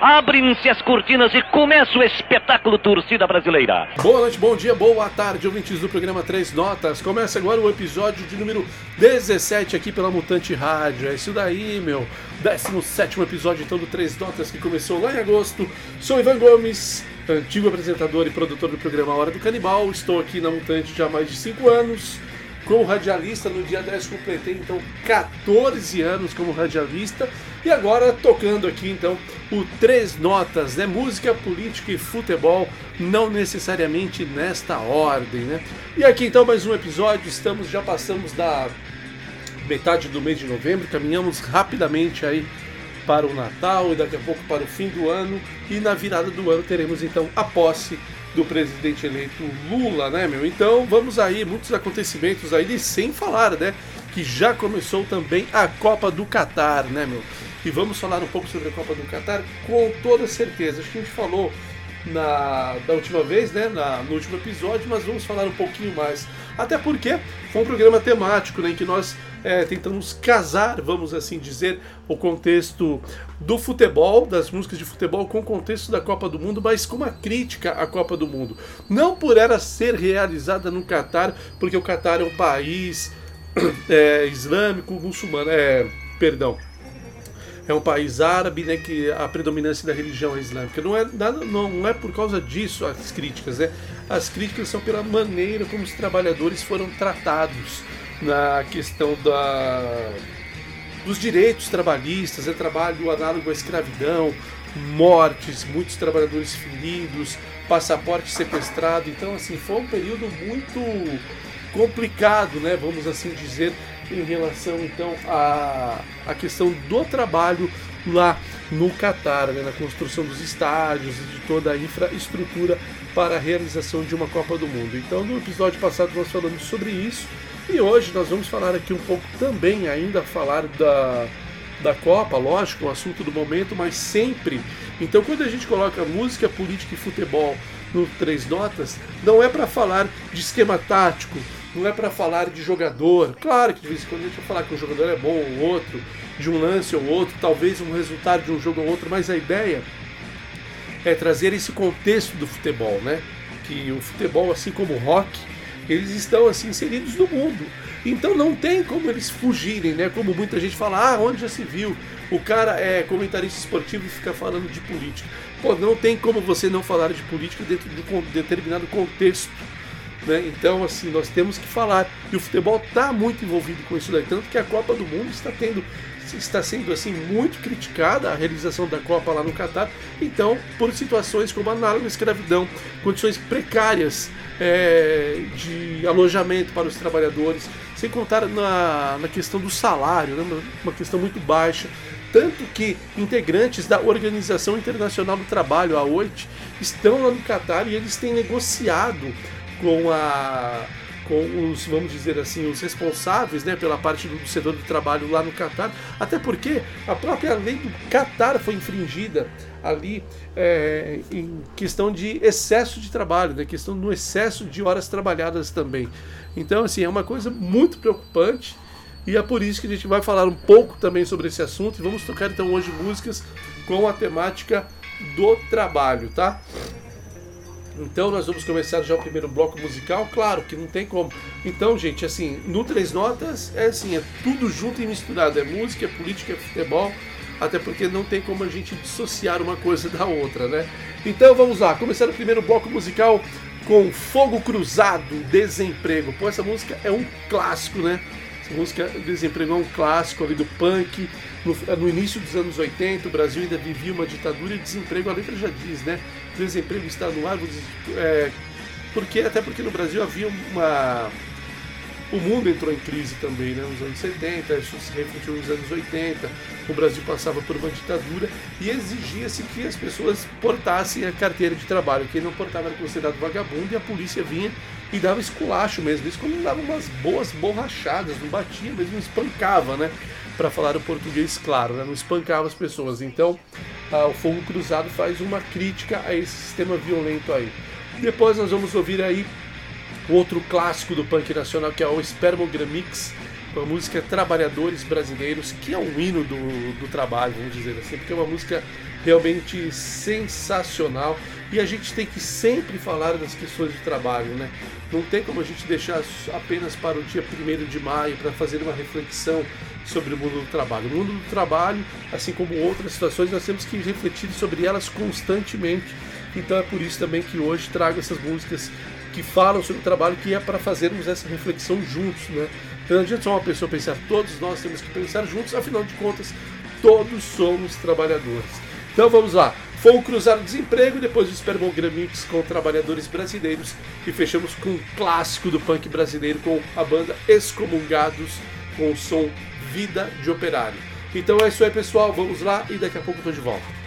Abrem-se as cortinas e começa o espetáculo Torcida Brasileira. Boa noite, bom dia, boa tarde, ouvintes do programa Três Notas. Começa agora o episódio de número 17 aqui pela Mutante Rádio. É isso daí, meu. 17 episódio então do Três Notas que começou lá em agosto. Sou Ivan Gomes, antigo apresentador e produtor do programa Hora do Canibal. Estou aqui na Mutante já há mais de 5 anos. Como radialista, no dia 10 completei então 14 anos como radialista e agora tocando aqui então o Três Notas, né? Música, política e futebol, não necessariamente nesta ordem, né? E aqui então mais um episódio, estamos já passamos da metade do mês de novembro, caminhamos rapidamente aí para o Natal e daqui a pouco para o fim do ano e na virada do ano teremos então a posse do presidente eleito Lula, né, meu? Então vamos aí, muitos acontecimentos aí, sem falar, né, que já começou também a Copa do Catar, né, meu? E vamos falar um pouco sobre a Copa do Catar com toda certeza. Acho que a gente falou na da última vez, né, na, no último episódio, mas vamos falar um pouquinho mais. Até porque foi um programa temático, né, em que nós é, tentamos casar, vamos assim dizer, o contexto do futebol, das músicas de futebol, com o contexto da Copa do Mundo, mas com uma crítica à Copa do Mundo. Não por ela ser realizada no Catar, porque o Catar é um país é, islâmico, muçulmano, é, perdão, é um país árabe, né, que a predominância da religião é islâmica. Não é, nada, não é por causa disso as críticas, né? As críticas são pela maneira como os trabalhadores foram tratados na questão da, dos direitos trabalhistas, é trabalho análogo à escravidão, mortes, muitos trabalhadores feridos, passaporte sequestrado. Então, assim, foi um período muito complicado, né? Vamos assim dizer, em relação então à, à questão do trabalho lá no Catar, né? na construção dos estádios e de toda a infraestrutura para a realização de uma Copa do Mundo. Então, no episódio passado nós falamos sobre isso e hoje nós vamos falar aqui um pouco também, ainda falar da, da Copa, lógico, o assunto do momento, mas sempre. Então, quando a gente coloca música, política e futebol no Três Notas, não é para falar de esquema tático, não é para falar de jogador. Claro que de vez em quando a gente vai falar que um jogador é bom ou outro, de um lance ou outro, talvez um resultado de um jogo ou outro, mas a ideia é trazer esse contexto do futebol, né? Que o futebol, assim como o rock, eles estão assim inseridos no mundo. Então não tem como eles fugirem, né? Como muita gente fala, ah, onde já se viu? O cara é comentarista esportivo e fica falando de política. Pô, não tem como você não falar de política dentro de um determinado contexto. Né? Então, assim, nós temos que falar. E o futebol está muito envolvido com isso daí. Tanto que a Copa do Mundo está tendo está sendo assim muito criticada a realização da Copa lá no Catar, então por situações como análoga escravidão, condições precárias é, de alojamento para os trabalhadores, sem contar na, na questão do salário, né, uma questão muito baixa. Tanto que integrantes da Organização Internacional do Trabalho, a OIT, estão lá no Catar e eles têm negociado com a com os, vamos dizer assim, os responsáveis né, pela parte do setor do trabalho lá no Catar, até porque a própria lei do Catar foi infringida ali é, em questão de excesso de trabalho, né, questão do excesso de horas trabalhadas também. Então, assim, é uma coisa muito preocupante e é por isso que a gente vai falar um pouco também sobre esse assunto e vamos tocar então hoje músicas com a temática do trabalho, tá? Então nós vamos começar já o primeiro bloco musical, claro que não tem como. Então, gente, assim, no Três Notas é assim, é tudo junto e misturado, é música, é política, é futebol, até porque não tem como a gente dissociar uma coisa da outra, né? Então vamos lá, começar o primeiro bloco musical com Fogo Cruzado, Desemprego. Pô, essa música é um clássico, né? Essa música Desemprego é um clássico ali do punk. No, no início dos anos 80, o Brasil ainda vivia uma ditadura e desemprego, a letra já diz, né? Desemprego está no ar, é, porque, até porque no Brasil havia uma. O mundo entrou em crise também, né? Nos anos 70, isso se refletiu nos anos 80. O Brasil passava por uma ditadura e exigia-se que as pessoas portassem a carteira de trabalho. Quem não portava era considerado vagabundo e a polícia vinha e dava esculacho mesmo. Isso quando dava umas boas borrachadas, não batia, mesmo espancava, né? Para falar o português claro, né? não espancava as pessoas. Então, o Fogo Cruzado faz uma crítica a esse sistema violento aí. Depois nós vamos ouvir aí outro clássico do punk nacional que é o Spermogramix, com a música Trabalhadores Brasileiros, que é um hino do, do trabalho, vamos dizer assim, porque é uma música realmente sensacional. E a gente tem que sempre falar das questões de trabalho, né? Não tem como a gente deixar apenas para o dia 1 de maio para fazer uma reflexão sobre o mundo do trabalho. O mundo do trabalho, assim como outras situações, nós temos que refletir sobre elas constantemente. Então é por isso também que hoje trago essas músicas que falam sobre o trabalho, que é para fazermos essa reflexão juntos, né? Então não adianta só uma pessoa pensar, todos nós temos que pensar juntos, afinal de contas, todos somos trabalhadores. Então vamos lá. Foi Cruzar o Desemprego, depois o Super Mix com trabalhadores brasileiros e fechamos com um clássico do punk brasileiro com a banda Excomungados com o som Vida de Operário. Então é isso aí, pessoal. Vamos lá e daqui a pouco eu tô de volta.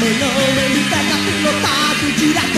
目の上に高くのたくじらく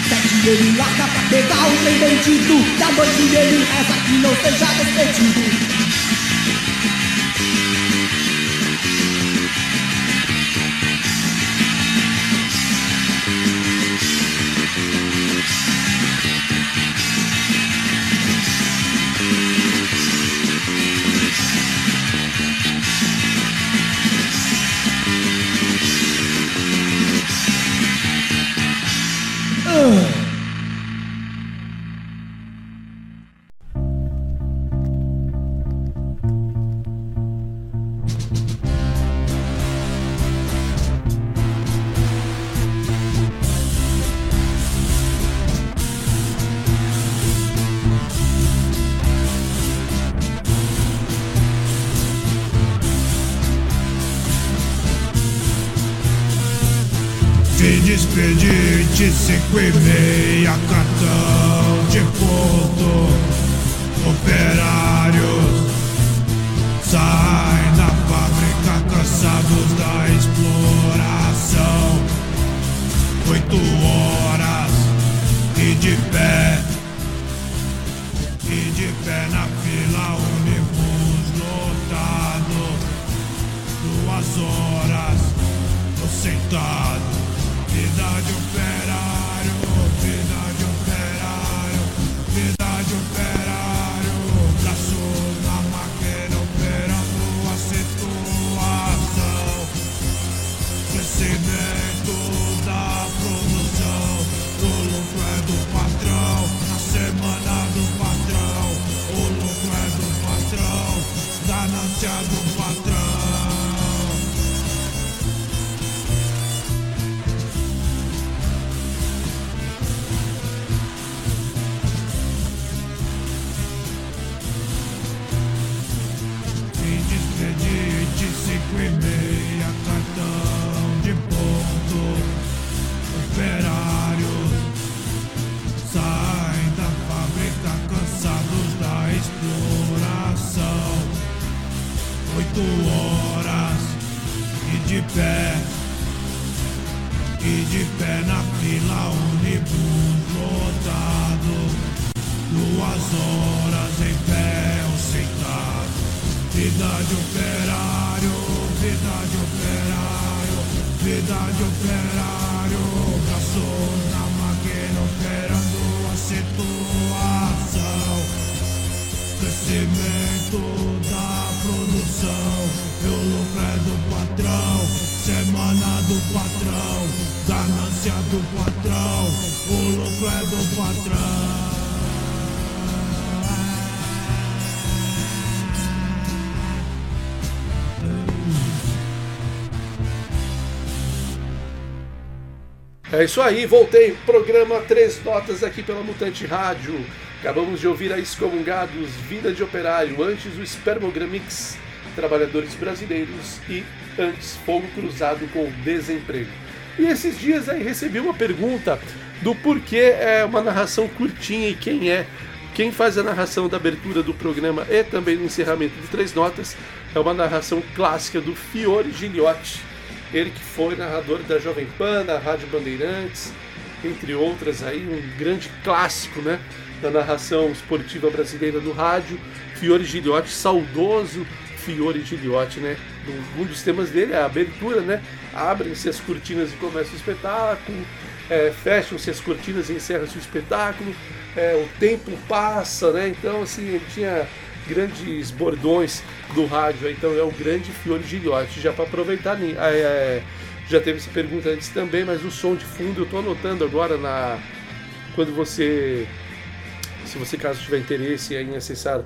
ele larga pra pegar o trem bandido à noite ele reza que não seja despedido cinco e meia, cartão de ponto. Operários saem da fábrica cansados da exploração. Oito horas e de pé, É isso aí, voltei. Programa Três Notas aqui pela Mutante Rádio. Acabamos de ouvir a Excomungados, Vida de Operário, antes o Spermogramix, Trabalhadores Brasileiros e antes Fogo Cruzado com Desemprego. E esses dias aí recebi uma pergunta do porquê é uma narração curtinha e quem é. Quem faz a narração da abertura do programa e também do encerramento de Três Notas é uma narração clássica do Fiore Giliotti. Ele que foi narrador da Jovem Pan, da Rádio Bandeirantes, entre outras aí, um grande clássico, né, da narração esportiva brasileira no rádio. Fiore Giliotti, saudoso Fiore Giliotti, né? Um dos temas dele é a abertura, né? Abrem-se as cortinas e começa o espetáculo, é, fecham-se as cortinas e encerra-se o espetáculo, é, o tempo passa, né? Então, assim, ele tinha grandes bordões do rádio, então é o grande Fiore Giliotti. Já para aproveitar, é, é, já teve essa pergunta antes também, mas o som de fundo eu estou anotando agora na quando você, se você caso tiver interesse em acessar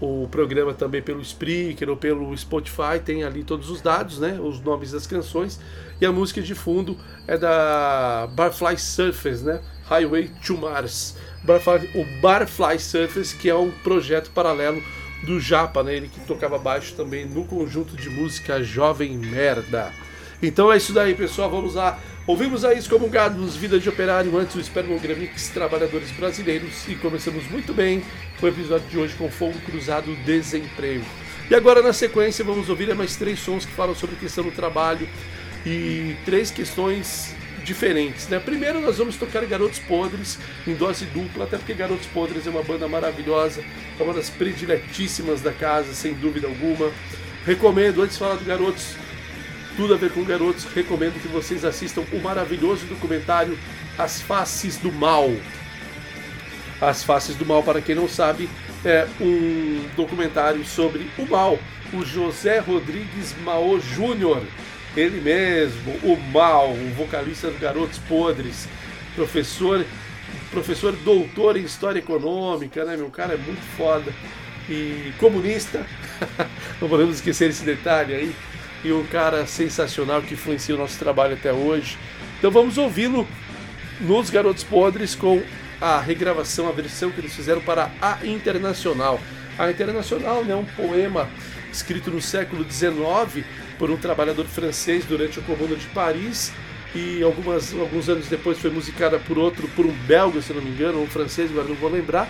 o programa também pelo Spreaker ou pelo Spotify, tem ali todos os dados, né, os nomes das canções e a música de fundo é da Barfly Surfers, né, Highway to Mars. Barfly, o Barfly Surfers, que é um projeto paralelo do Japa, né? Ele que tocava baixo também no conjunto de música Jovem Merda. Então é isso daí, pessoal. Vamos lá Ouvimos aí Excomungados, Vida de Operário, antes o Spermogramix Trabalhadores Brasileiros e começamos muito bem o episódio de hoje com Fogo Cruzado Desemprego. E agora na sequência vamos ouvir mais três sons que falam sobre a questão do trabalho e três questões diferentes. Né? Primeiro nós vamos tocar Garotos Podres em dose dupla, até porque Garotos Podres é uma banda maravilhosa, é uma das prediletíssimas da casa, sem dúvida alguma. Recomendo, antes de falar do Garotos, tudo a ver com garotos, recomendo que vocês assistam o maravilhoso documentário As Faces do Mal. As Faces do Mal, para quem não sabe, é um documentário sobre o mal. O José Rodrigues Mao Júnior, ele mesmo, o mal, o vocalista do Garotos Podres, professor, professor doutor em História Econômica, né? Meu cara é muito foda. E comunista, não podemos esquecer esse detalhe aí e um cara sensacional que influencia o nosso trabalho até hoje. Então vamos ouvi-lo nos Garotos Podres com a regravação, a versão que eles fizeram para a Internacional. A Internacional é né, um poema escrito no século XIX por um trabalhador francês durante o Comuna de Paris e algumas, alguns anos depois foi musicada por outro, por um belga, se não me engano, um francês, agora não vou lembrar.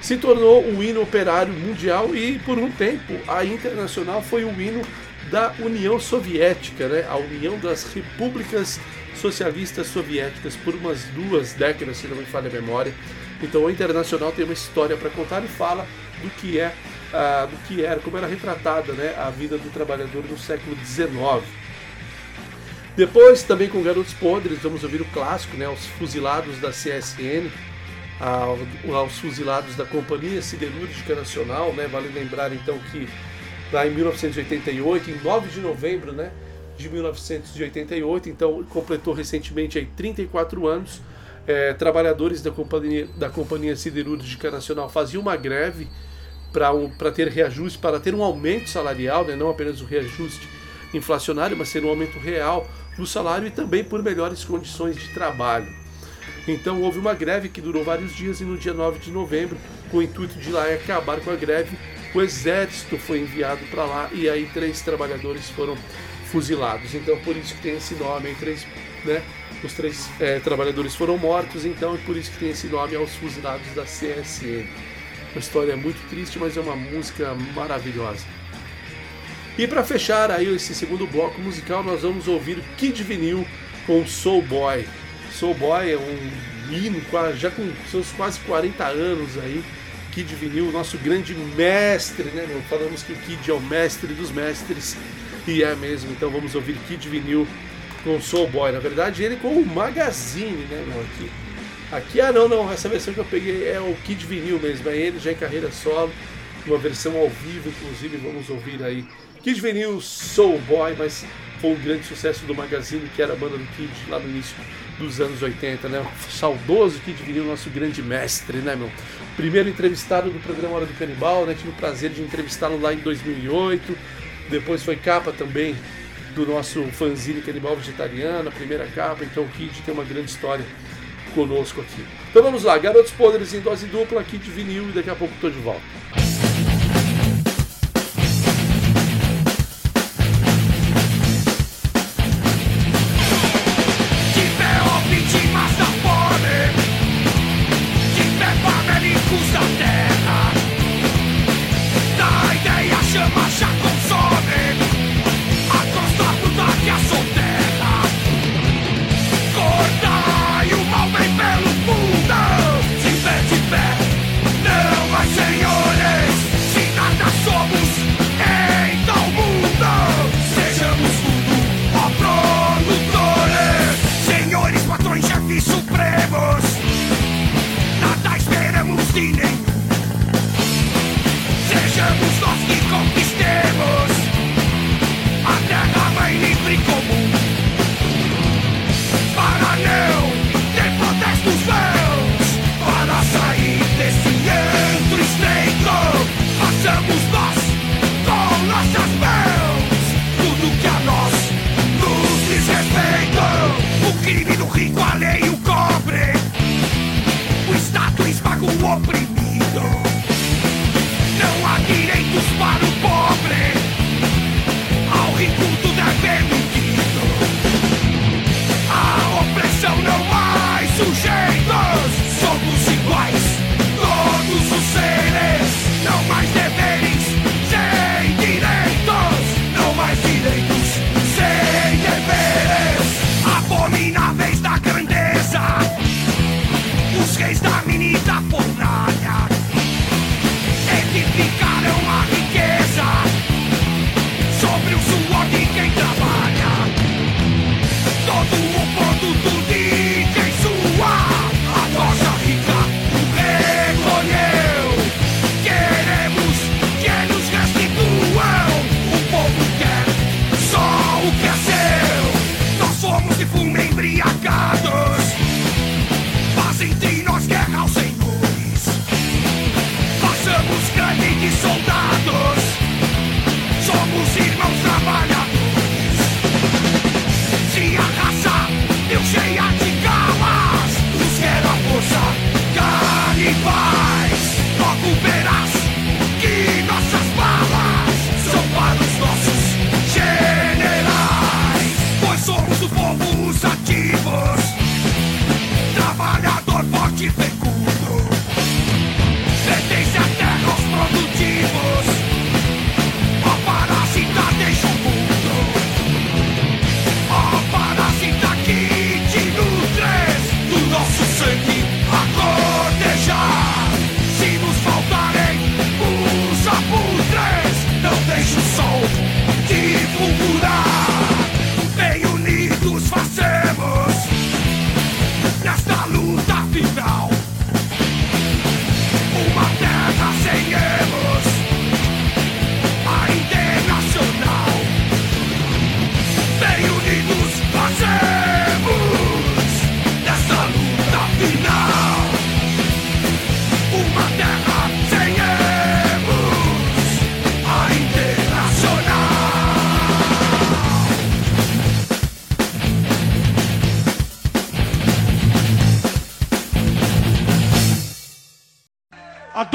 Se tornou o hino operário mundial e por um tempo a Internacional foi o hino da União Soviética, né? a União das Repúblicas Socialistas Soviéticas, por umas duas décadas, se não me falha a memória. Então, o Internacional tem uma história para contar e fala do que é, uh, do que era, como era retratada, né, a vida do trabalhador no século XIX. Depois, também com Garotos Podres, vamos ouvir o clássico, né, os fuzilados da CSN, aos fuzilados da Companhia Siderúrgica Nacional, né, vale lembrar então que lá em 1988, em 9 de novembro né, de 1988, então completou recentemente aí 34 anos. É, trabalhadores da companhia, da companhia Siderúrgica Nacional faziam uma greve para ter reajuste, para ter um aumento salarial, né, não apenas o reajuste inflacionário, mas ter um aumento real no salário e também por melhores condições de trabalho. Então houve uma greve que durou vários dias e no dia 9 de novembro, com o intuito de lá acabar com a greve, o exército foi enviado para lá e aí três trabalhadores foram fuzilados. Então por isso que tem esse nome, três, né? Os três é, trabalhadores foram mortos, então é por isso que tem esse nome aos fuzilados da CSN. Uma história muito triste, mas é uma música maravilhosa. E para fechar aí esse segundo bloco musical, nós vamos ouvir Kid Vinil com Soul Boy. Soul Boy é um hino já com seus quase 40 anos aí, Kid Vinil, nosso grande mestre, né, meu? Falamos que o Kid é o mestre dos mestres, e é mesmo, então vamos ouvir Kid Vinil com Soul Boy. Na verdade, ele com o Magazine, né, meu? Aqui, aqui, ah, não, não, essa versão que eu peguei é o Kid Vinil mesmo, é ele já em carreira solo, uma versão ao vivo, inclusive, vamos ouvir aí. Kid Vinil, Soul Boy, mas foi um grande sucesso do Magazine, que era a banda do Kid lá no início dos anos 80, né? O saudoso Kid Vinil, nosso grande mestre, né, meu? Primeiro entrevistado do programa Hora do Canibal, né? Tive o prazer de entrevistá-lo lá em 2008. Depois foi capa também do nosso fanzine Canibal Vegetariano, a primeira capa. Então o Kid tem uma grande história conosco aqui. Então vamos lá, Garotos Podres em dose dupla, Kid Vinil e daqui a pouco estou de volta. e soltar.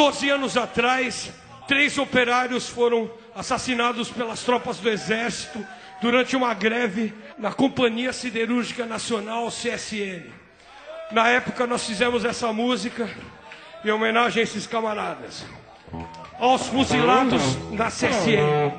12 anos atrás, três operários foram assassinados pelas tropas do Exército durante uma greve na Companhia Siderúrgica Nacional, CSN. Na época, nós fizemos essa música em homenagem a esses camaradas. Aos fuzilados na CSN.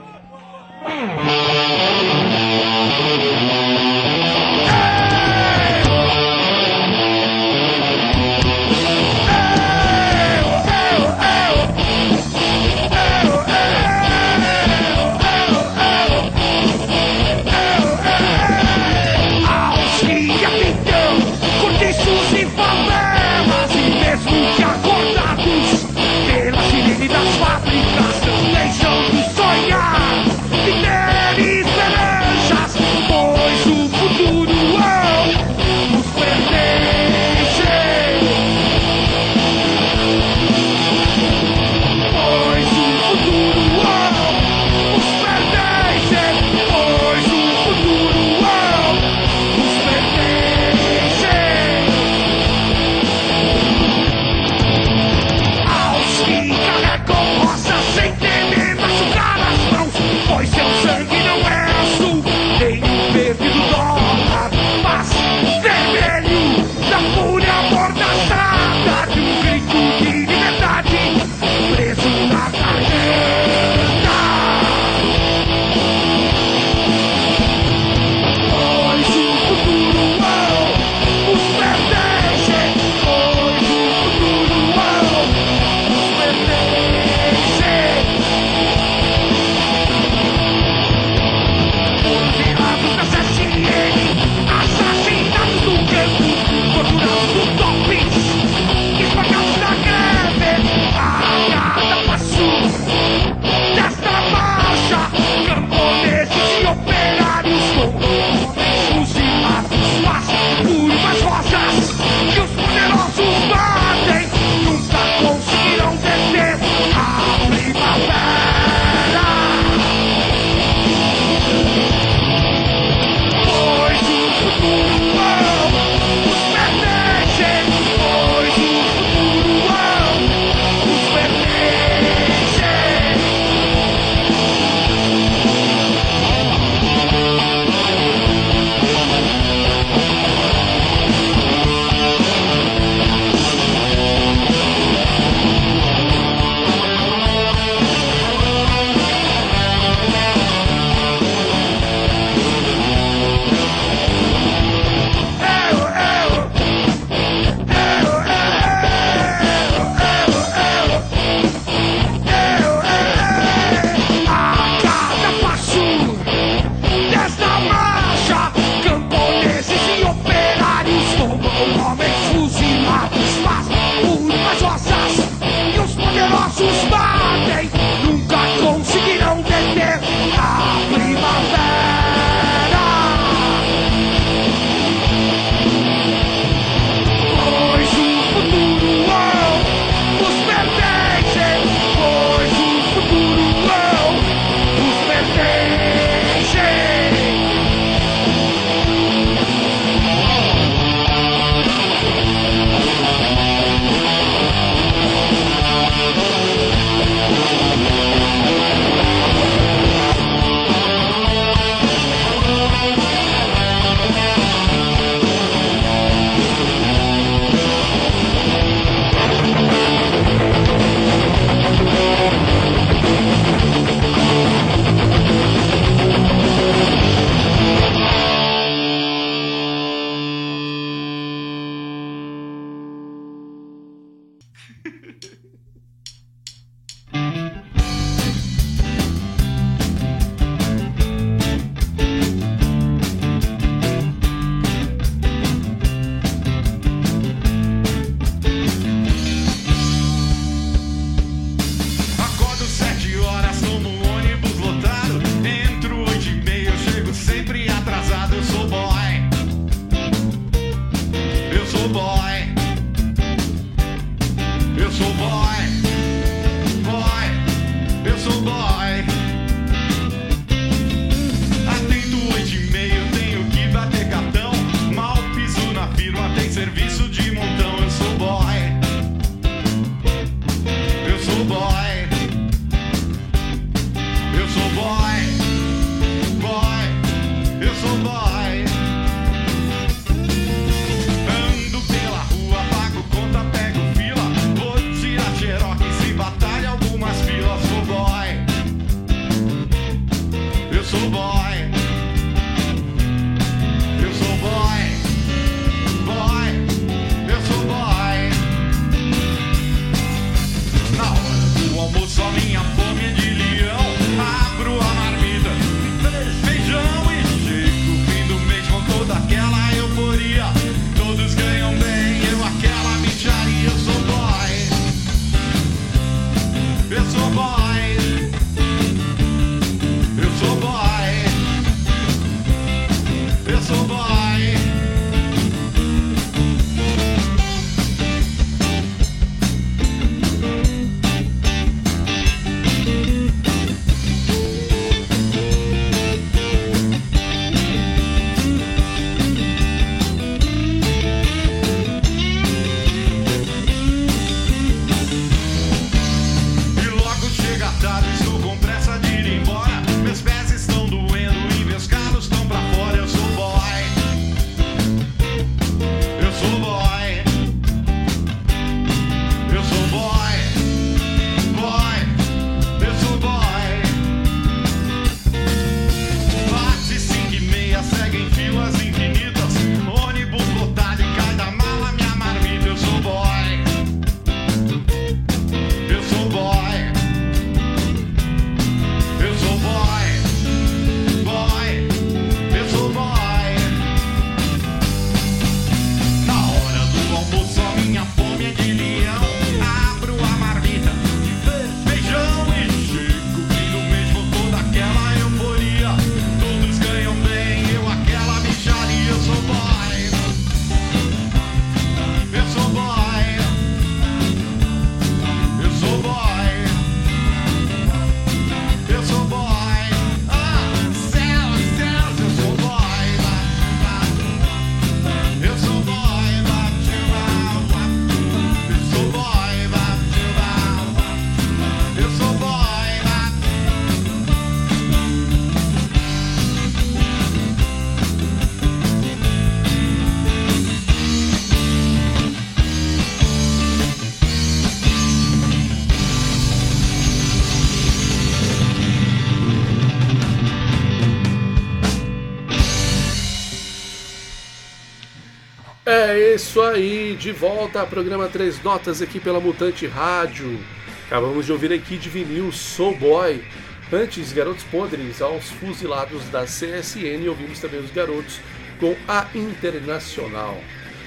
É isso aí, de volta ao programa Três Notas aqui pela Mutante Rádio. Acabamos de ouvir aqui de vinil Soul Boy. Antes, Garotos Podres aos fuzilados da CSN ouvimos também os garotos com a Internacional.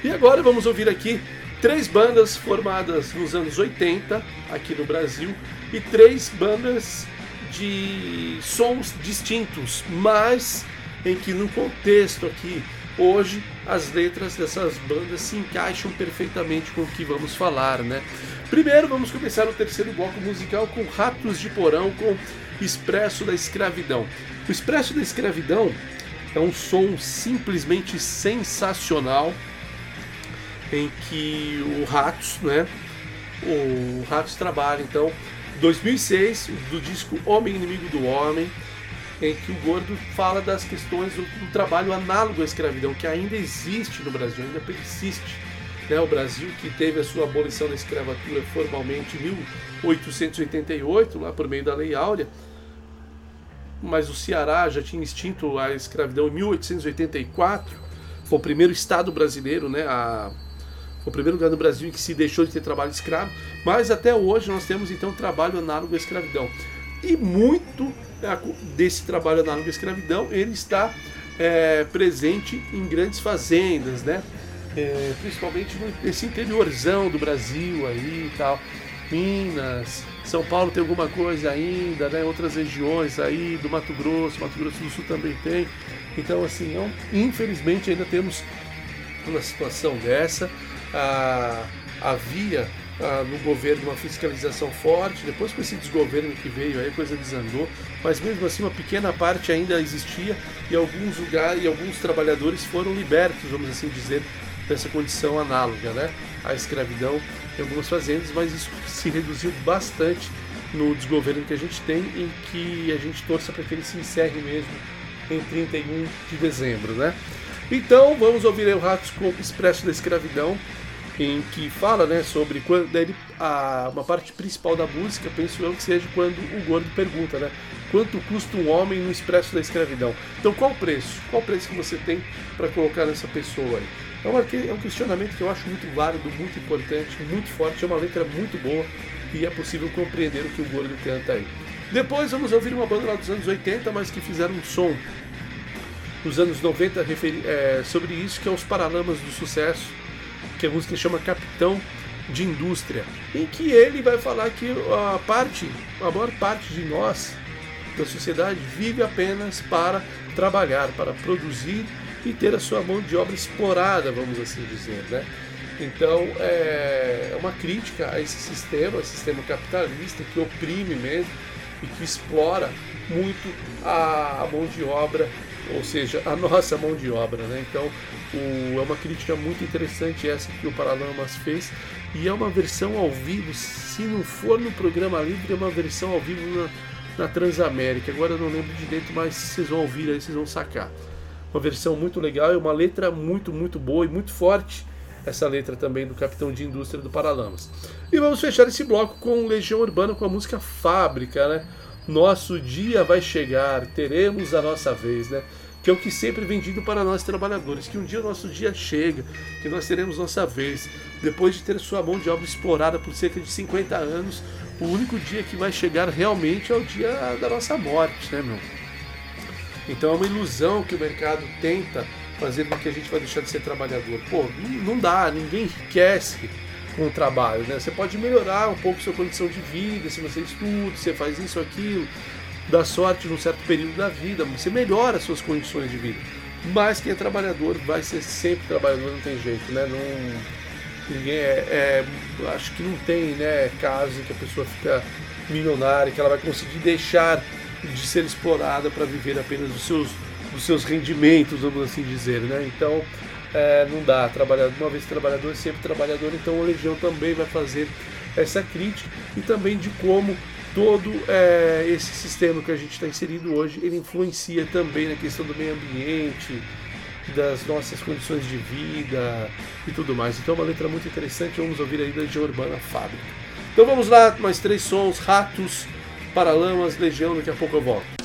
E agora vamos ouvir aqui três bandas formadas nos anos 80 aqui no Brasil e três bandas de sons distintos, mas em que no contexto aqui hoje as letras dessas bandas se encaixam perfeitamente com o que vamos falar, né? Primeiro vamos começar o terceiro bloco musical com Ratos de Porão com Expresso da Escravidão. O Expresso da Escravidão é um som simplesmente sensacional em que o Ratos, né? O Ratos trabalha então 2006 do disco Homem Inimigo do Homem em que o Gordo fala das questões do, do trabalho análogo à escravidão, que ainda existe no Brasil, ainda persiste. Né? O Brasil, que teve a sua abolição da escravatura formalmente em 1888, lá por meio da Lei Áurea, mas o Ceará já tinha extinto a escravidão em 1884, foi o primeiro estado brasileiro, né? A, o primeiro lugar no Brasil em que se deixou de ter trabalho escravo, mas até hoje nós temos então trabalho análogo à escravidão. E muito desse trabalho análogo à escravidão, ele está é, presente em grandes fazendas, né? É, principalmente nesse interiorzão do Brasil aí e tal. Minas, São Paulo tem alguma coisa ainda, né? Outras regiões aí do Mato Grosso, Mato Grosso do Sul também tem. Então, assim, não, infelizmente ainda temos uma situação dessa. Ah, havia ah, no governo uma fiscalização forte, depois com esse desgoverno que veio aí a coisa desandou, mas mesmo assim uma pequena parte ainda existia e alguns lugares e alguns trabalhadores foram libertos, vamos assim dizer, dessa condição análoga, né, à escravidão em algumas fazendas, mas isso se reduziu bastante no desgoverno que a gente tem, em que a gente torça para que ele se encerre mesmo em 31 de dezembro, né? Então vamos ouvir aí o Ratos com Expresso da Escravidão, em que fala né, sobre quando ele, a, uma parte principal da música, penso eu que seja quando o gordo pergunta, né? Quanto custa um homem no expresso da escravidão? Então qual o preço? Qual o preço que você tem para colocar nessa pessoa aí? É, uma, é um questionamento que eu acho muito válido, muito importante, muito forte, é uma letra muito boa e é possível compreender o que o gordo canta aí. Depois vamos ouvir uma banda lá dos anos 80, mas que fizeram um som nos anos 90 referi- é, sobre isso, que é os Paralamas do Sucesso, que a música chama Capitão de Indústria, em que ele vai falar que a parte, a maior parte de nós da sociedade vive apenas para trabalhar, para produzir e ter a sua mão de obra explorada, vamos assim dizer, né? Então é uma crítica a esse sistema, sistema capitalista que oprime mesmo e que explora muito a mão de obra, ou seja, a nossa mão de obra, né? Então o- é uma crítica muito interessante essa que o Paralamas fez e é uma versão ao vivo, se não for no programa livre, é uma versão ao vivo na, na Transamérica. Agora eu não lembro direito, mas vocês vão ouvir aí, vocês vão sacar. Uma versão muito legal e uma letra muito, muito boa e muito forte. Essa letra também do Capitão de Indústria do Paralamas. E vamos fechar esse bloco com Legião Urbana com a música Fábrica, né? Nosso dia vai chegar, teremos a nossa vez, né? Que é o que sempre vem dito para nós trabalhadores, que um dia o nosso dia chega, que nós teremos nossa vez. Depois de ter sua mão de obra explorada por cerca de 50 anos, o único dia que vai chegar realmente é o dia da nossa morte, né, meu? Então é uma ilusão que o mercado tenta fazer com que a gente vai deixar de ser trabalhador. Pô, não dá, ninguém enriquece com o trabalho, né? Você pode melhorar um pouco sua condição de vida, se você estuda, você faz isso, aquilo, dá sorte num certo período da vida, você melhora as suas condições de vida. Mas quem é trabalhador vai ser sempre trabalhador, não tem jeito, né? Não, ninguém é, é- acho que não tem, né, caso que a pessoa fica milionária, que ela vai conseguir deixar de ser explorada para viver apenas dos seus, dos seus rendimentos, vamos assim dizer, né? Então, é, não dá, trabalhador, uma vez trabalhador, sempre trabalhador, então a Legião também vai fazer essa crítica e também de como todo é, esse sistema que a gente está inserido hoje, ele influencia também na questão do meio ambiente, das nossas condições de vida e tudo mais. Então é uma letra muito interessante, vamos ouvir aí Legião Urbana Fábrica. Então vamos lá, mais três sons, Ratos, Paralamas, Legião, daqui a pouco eu volto.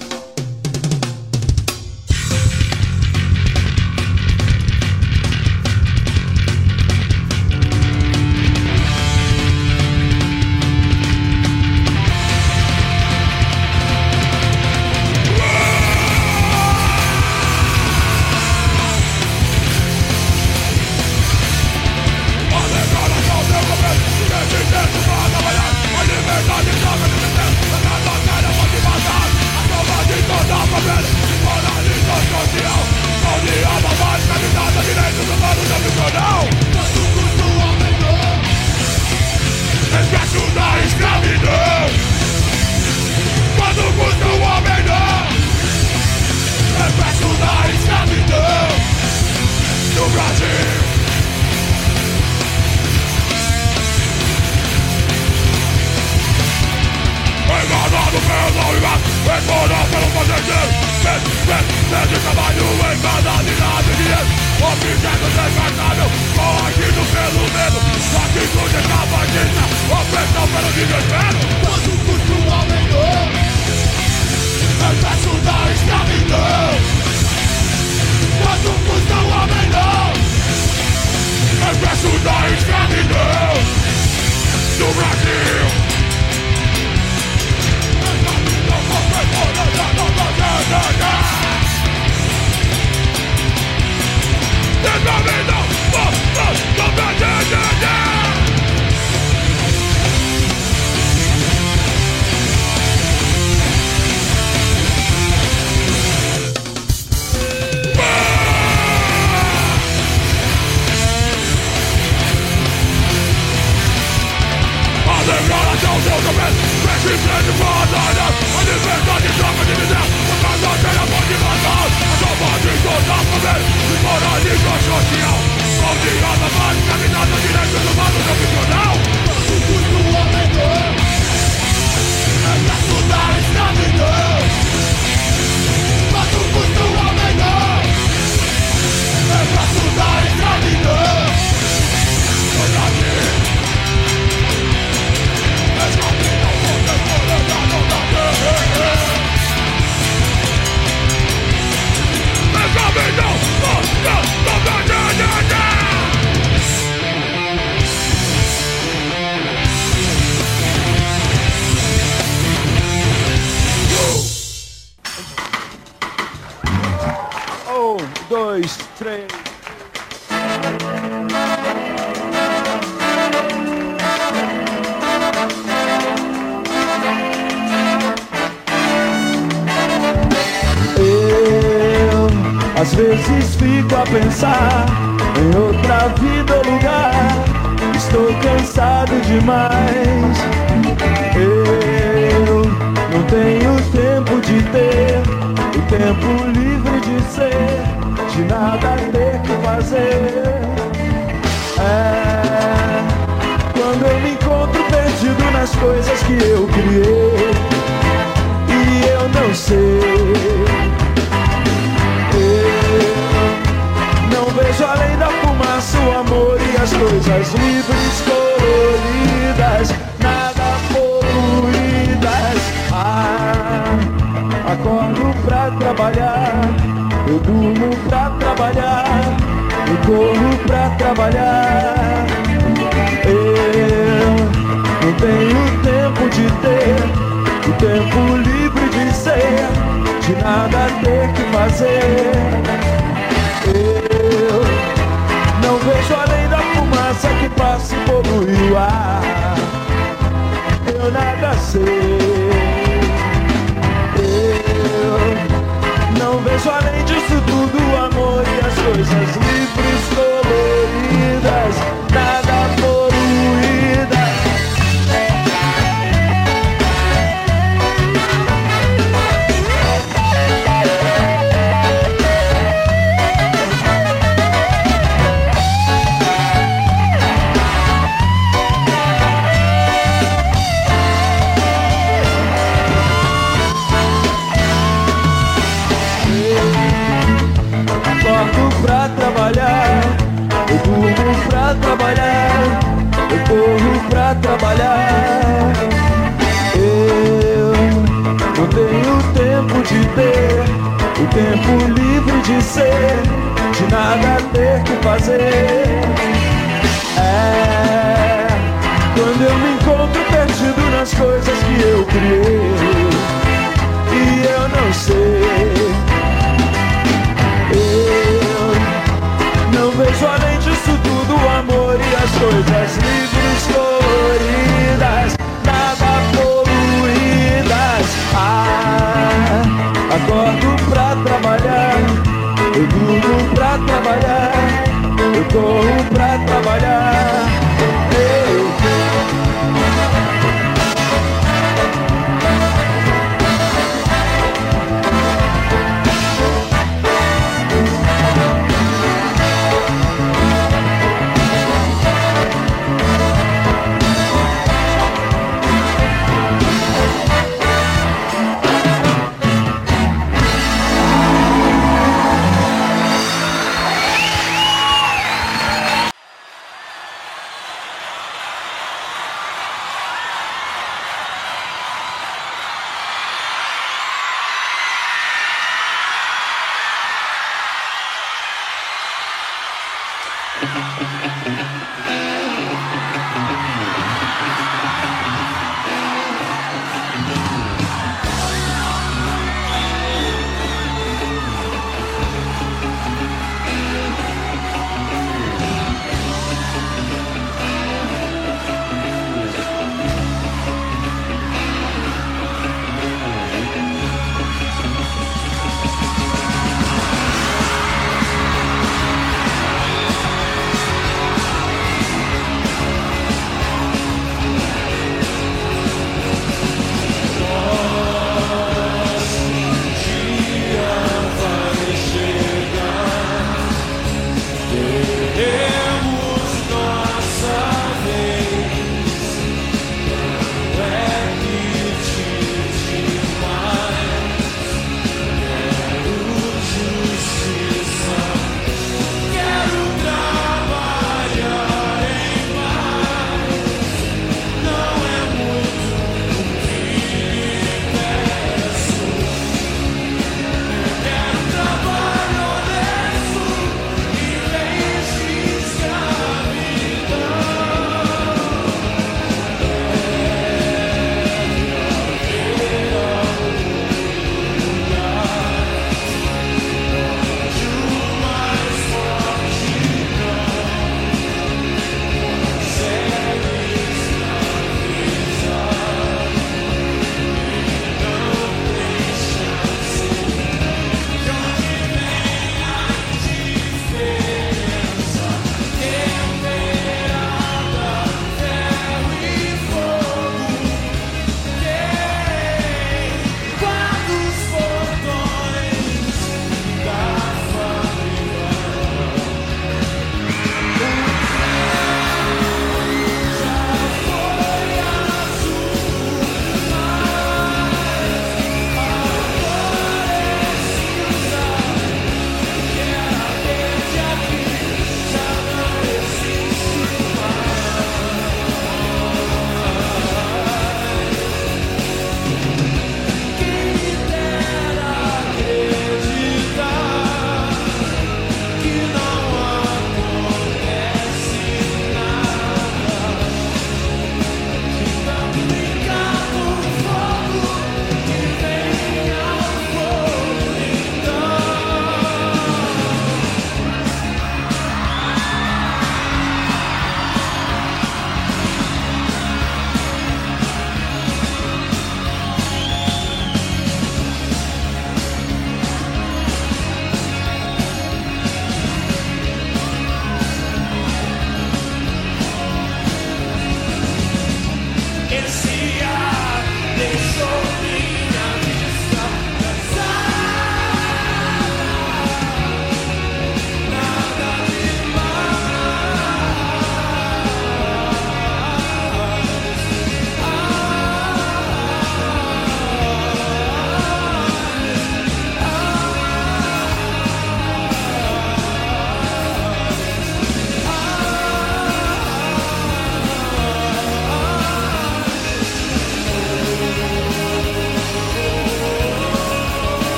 trabalhar, eu durmo pra trabalhar, eu corro pra trabalhar. Eu não tenho tempo de ter, o tempo livre de ser, de nada ter que fazer. Eu não vejo além da fumaça que passa e polui o ar. Eu nada sei. amor e as coisas livres coloridas.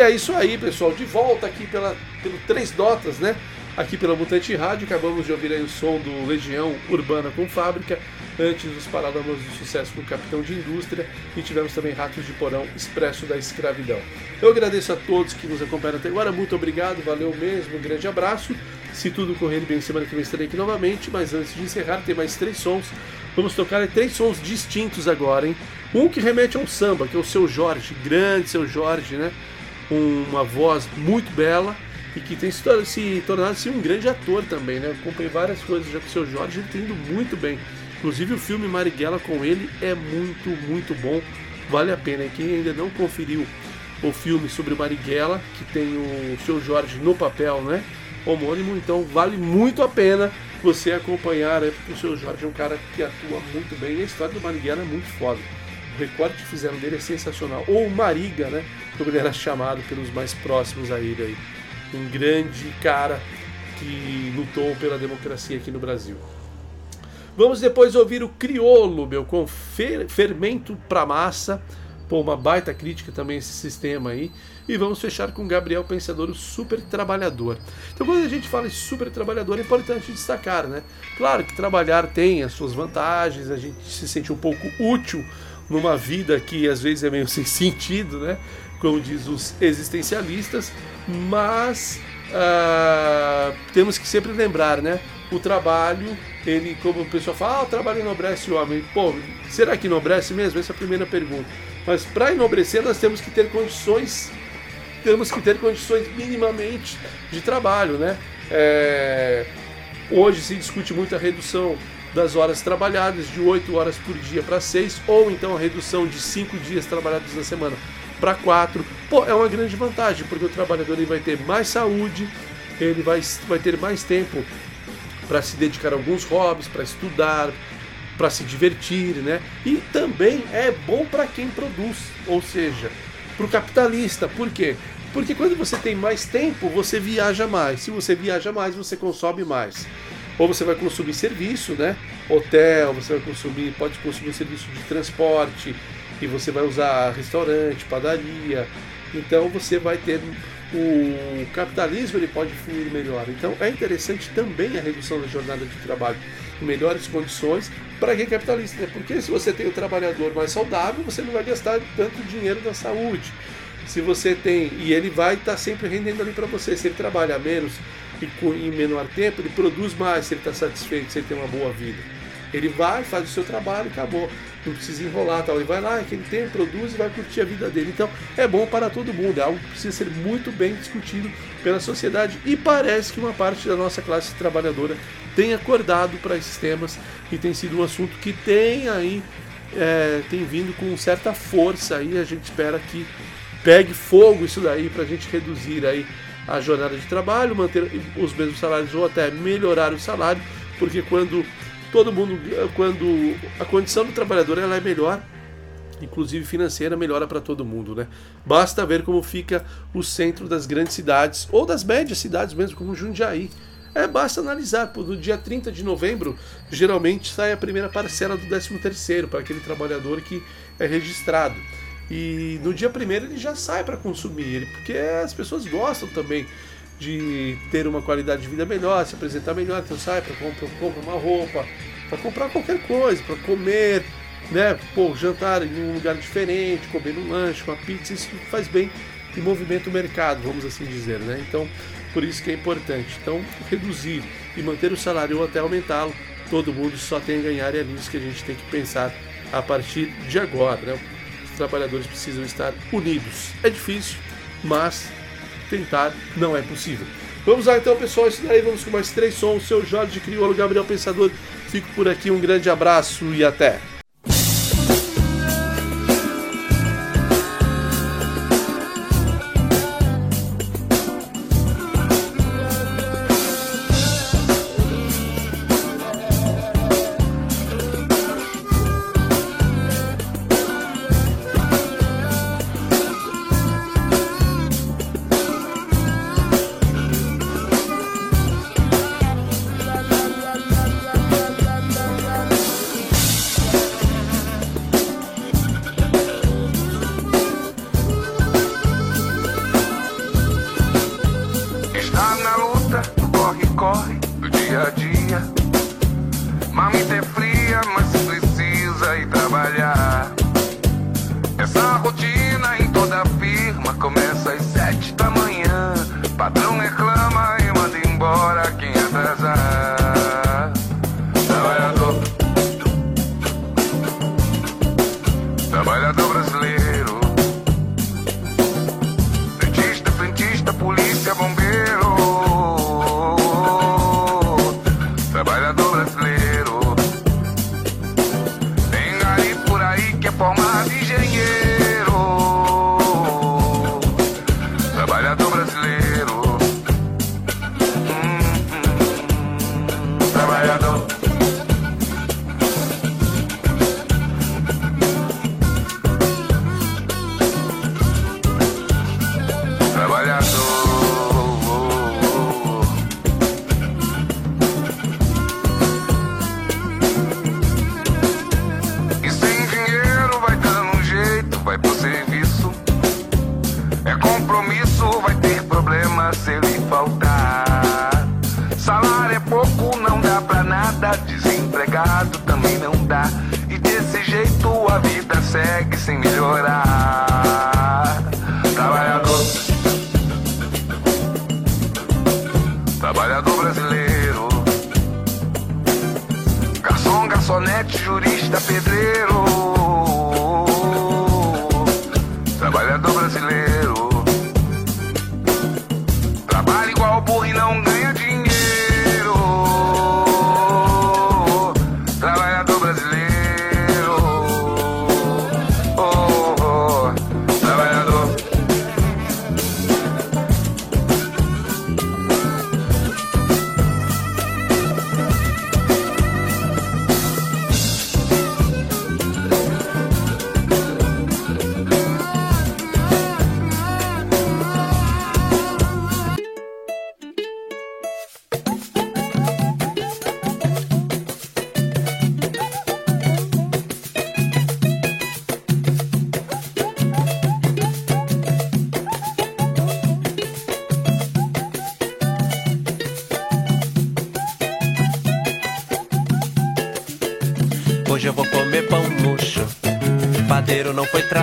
E é isso aí, pessoal. De volta aqui pela, pelo Três Notas, né? Aqui pela Mutante Rádio. Acabamos de ouvir aí o som do Legião Urbana com Fábrica. Antes dos Paralamas do Sucesso com Capitão de Indústria. E tivemos também Ratos de Porão, Expresso da Escravidão. Eu agradeço a todos que nos acompanham até agora. Muito obrigado, valeu mesmo. Um grande abraço. Se tudo correr bem, semana que vem estarei aqui novamente. Mas antes de encerrar, tem mais três sons. Vamos tocar três sons distintos agora, hein? Um que remete ao samba, que é o Seu Jorge, grande Seu Jorge, né? Uma voz muito bela e que tem se, tor- se tornado assim, um grande ator também, né? Eu acompanhei várias coisas já com o seu Jorge, ele tem indo muito bem. Inclusive o filme Marighella com ele é muito, muito bom, vale a pena. E quem ainda não conferiu o filme sobre Marighella, que tem o seu Jorge no papel, né? Homônimo, então vale muito a pena você acompanhar, né? porque o seu Jorge é um cara que atua muito bem e a história do Marighella é muito foda. O recorde que fizeram dele é sensacional. Ou Mariga, né? Como ele era chamado pelos mais próximos a ele aí. Um grande cara que lutou pela democracia aqui no Brasil. Vamos depois ouvir o Criolo, meu, com fer- fermento pra massa. Pô, uma baita crítica também esse sistema aí. E vamos fechar com Gabriel Pensador, o super trabalhador. Então, quando a gente fala em super trabalhador, é importante destacar, né? Claro que trabalhar tem as suas vantagens, a gente se sente um pouco útil numa vida que às vezes é meio sem sentido, né? Como diz os existencialistas, mas ah, temos que sempre lembrar, né? O trabalho, ele, como o pessoal fala, ah, o trabalho enobrece o homem. Pô, será que enobrece mesmo? Essa é a primeira pergunta. Mas para enobrecer, nós temos que ter condições, temos que ter condições minimamente de trabalho, né? É, Hoje se discute muito a redução das horas trabalhadas de 8 horas por dia para 6, ou então a redução de 5 dias trabalhados na semana para 4. Pô, é uma grande vantagem, porque o trabalhador ele vai ter mais saúde, ele vai, vai ter mais tempo para se dedicar a alguns hobbies, para estudar, para se divertir, né? E também é bom para quem produz, ou seja, para o capitalista. Por quê? Porque quando você tem mais tempo, você viaja mais. Se você viaja mais, você consome mais. Ou você vai consumir serviço, né? Hotel, você vai consumir, pode consumir serviço de transporte, e você vai usar restaurante, padaria. Então você vai ter o capitalismo ele pode fluir melhor. Então é interessante também a redução da jornada de trabalho melhores condições para quem é capitalista, né? porque se você tem o trabalhador mais saudável, você não vai gastar tanto dinheiro da saúde. Se você tem e ele vai estar sempre rendendo ali para você. Se ele trabalha menos e em menor tempo, ele produz mais. Se ele está satisfeito, se ele tem uma boa vida, ele vai, faz o seu trabalho e acabou. Não precisa enrolar, tal. Ele vai lá, aquele tempo, produz e vai curtir a vida dele. Então é bom para todo mundo. É algo que precisa ser muito bem discutido pela sociedade e parece que uma parte da nossa classe trabalhadora tem acordado para esses temas e tem sido um assunto que tem aí é, tem vindo com certa força aí. A gente espera que pegue fogo isso daí para a gente reduzir aí a jornada de trabalho, manter os mesmos salários ou até melhorar o salário, porque quando todo mundo, quando a condição do trabalhador ela é melhor, inclusive financeira, melhora para todo mundo, né? Basta ver como fica o centro das grandes cidades ou das médias cidades mesmo, como Jundiaí. É, basta analisar, no dia 30 de novembro, geralmente sai a primeira parcela do 13º para aquele trabalhador que é registrado. E no dia primeiro ele já sai para consumir ele, porque as pessoas gostam também de ter uma qualidade de vida melhor, se apresentar melhor, então sai para comprar, compra uma roupa, para comprar qualquer coisa, para comer, né? Pô, jantar em um lugar diferente, comer um lanche, uma pizza, isso faz bem e movimenta o mercado, vamos assim dizer, né? Então, por isso que é importante. Então, reduzir e manter o salário ou até aumentá-lo, todo mundo só tem a ganhar e é nisso que a gente tem que pensar a partir de agora, né? Trabalhadores precisam estar unidos. É difícil, mas tentar não é possível. Vamos lá então, pessoal. Isso daí, vamos com mais três sons. Seu Jorge Crioulo, Gabriel Pensador. Fico por aqui. Um grande abraço e até.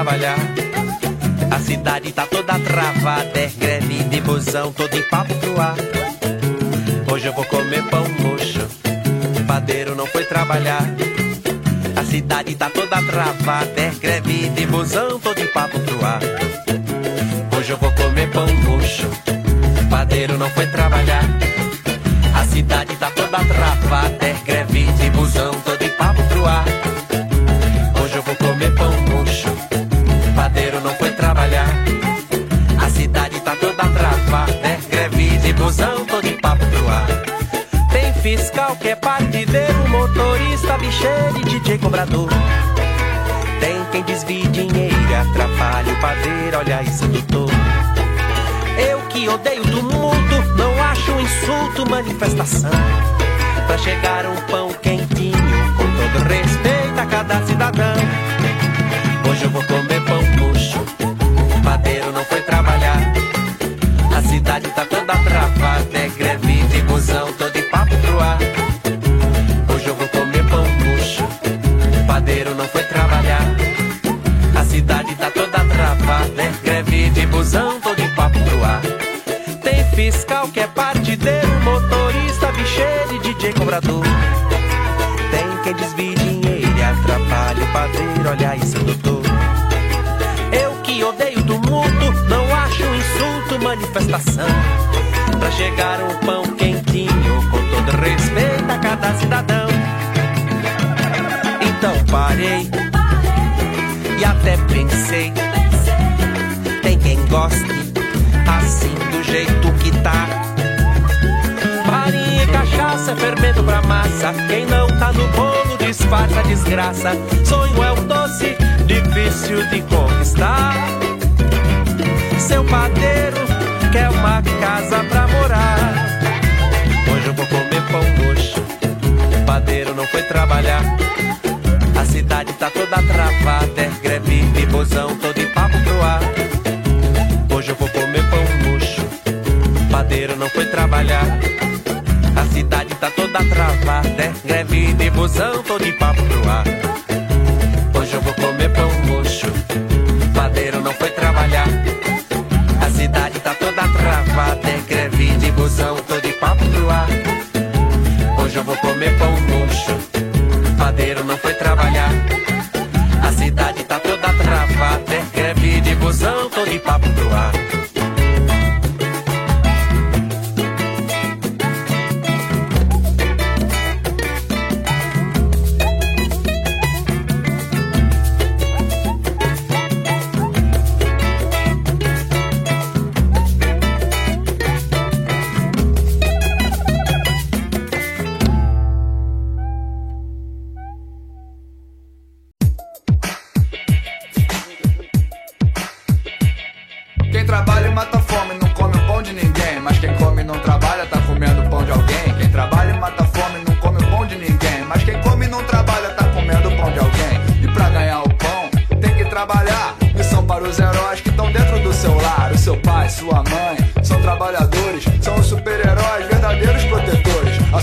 Trabalhar. A cidade tá toda travada. É greve de busão, todo em papo pro ar. Hoje eu vou comer pão murcho. O padeiro não foi trabalhar. A cidade tá toda travada. É greve de busão, todo em papo pro ar. Hoje eu vou comer pão murcho. O padeiro não foi trabalhar. A cidade tá toda travada, motorista, bicheiro e DJ cobrador. Tem quem desvie dinheiro atrapalha o padeiro, olha isso, doutor. Eu que odeio tumulto, não acho um insulto manifestação. Pra chegar um pão quentinho, com todo respeito a cada cidadão. Hoje eu vou comer pão murcho, o padeiro não foi trabalhar. A cidade é partideiro, motorista, bicheiro e DJ cobrador. Tem quem desvie dinheiro e atrapalha o padeiro, olha isso, doutor. Eu que odeio tumulto, não acho insulto manifestação. Pra chegar um pão quentinho, com todo respeito a cada cidadão. Então parei e até pensei. Tem quem goste assim do jeito que tá. Cachaça, fermento pra massa. Quem não tá no bolo disfarça a desgraça. Sonho é um doce difícil de conquistar. Seu padeiro quer uma casa pra morar. Hoje eu vou comer pão murcho. O padeiro não foi trabalhar. A cidade tá toda travada, é greve de busão, todo em papo pro ar. Hoje eu vou comer pão murcho. O padeiro não foi trabalhar. Tá toda travada. Greve de busão, tô de papo pro ar. Hoje eu vou comer pão murcho. Padeiro não foi trabalhar. A cidade tá toda travada. Greve de busão, tô de papo pro ar. Hoje eu vou comer pão murcho. Padeiro não foi trabalhar. A cidade tá toda travada. Greve de busão, tô de papo pro ar.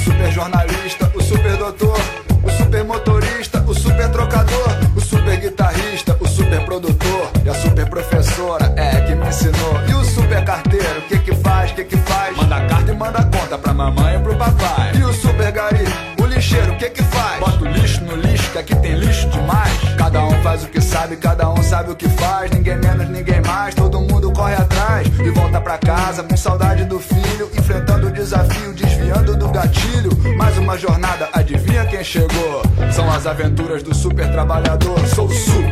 Super jornalista, o super doutor, o super motorista, o super trocador, o super guitarrista, o super produtor e a super professora é que me ensinou. E o super carteiro, o que que faz, o que que faz? Manda carta e manda conta pra mamãe e pro papai. E o super gari, o lixeiro, o que que faz? Bota o lixo no lixo, que aqui tem lixo demais. Cada um faz o que sabe, cada um sabe o que faz. Ninguém menos, ninguém mais, todo mundo corre atrás. E volta pra casa com saudade do filho, chegou? São as aventuras do super trabalhador. Sou super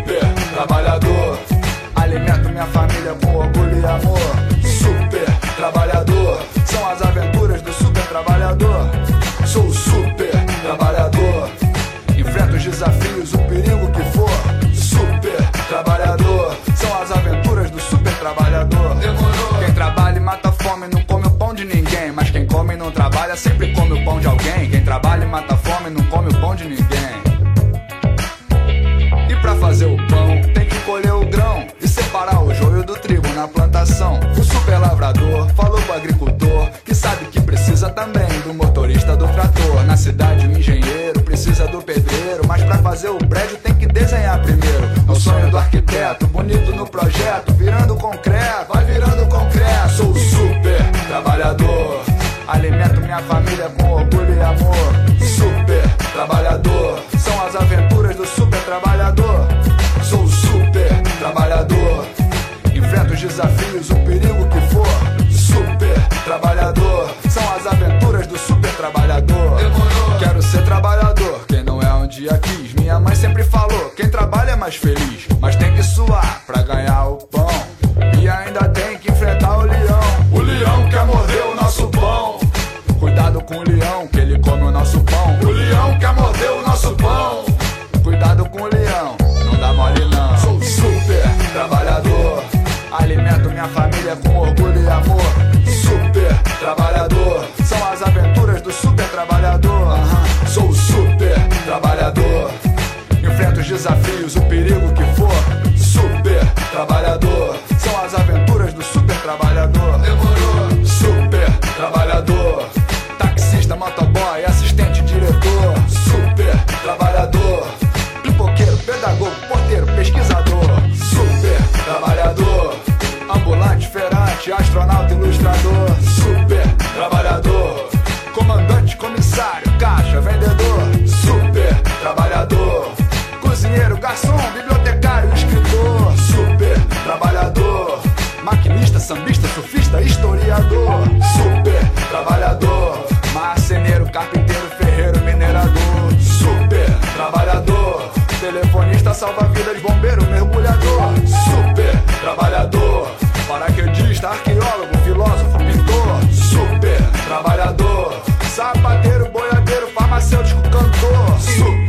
concreto, vai virando concreto. Sou super trabalhador. Alimento minha família com orgulho e amor. Super trabalhador. São as aventuras do super trabalhador. Sou super trabalhador. Enfrento os desafios, o perigo que for. Super trabalhador. São as aventuras do super trabalhador. Quero ser trabalhador, quem não é um dia quis. Minha mãe sempre falou: quem trabalha é mais feliz. Astronauta, ilustrador. Super trabalhador. Comandante, comissário, caixa, vendedor. Super trabalhador. Cozinheiro, garçom, bibliotecário, escritor. Super trabalhador. Maquinista, sambista, surfista, historiador. Super trabalhador. Marceneiro, carpinteiro, ferreiro, minerador. Super trabalhador. Telefonista, salva-vidas, bombeiro, mergulhador. Super trabalhador. Paraquedista, arquiteto filósofo, pintor, super trabalhador, sapateiro, boiadeiro, farmacêutico, cantor, super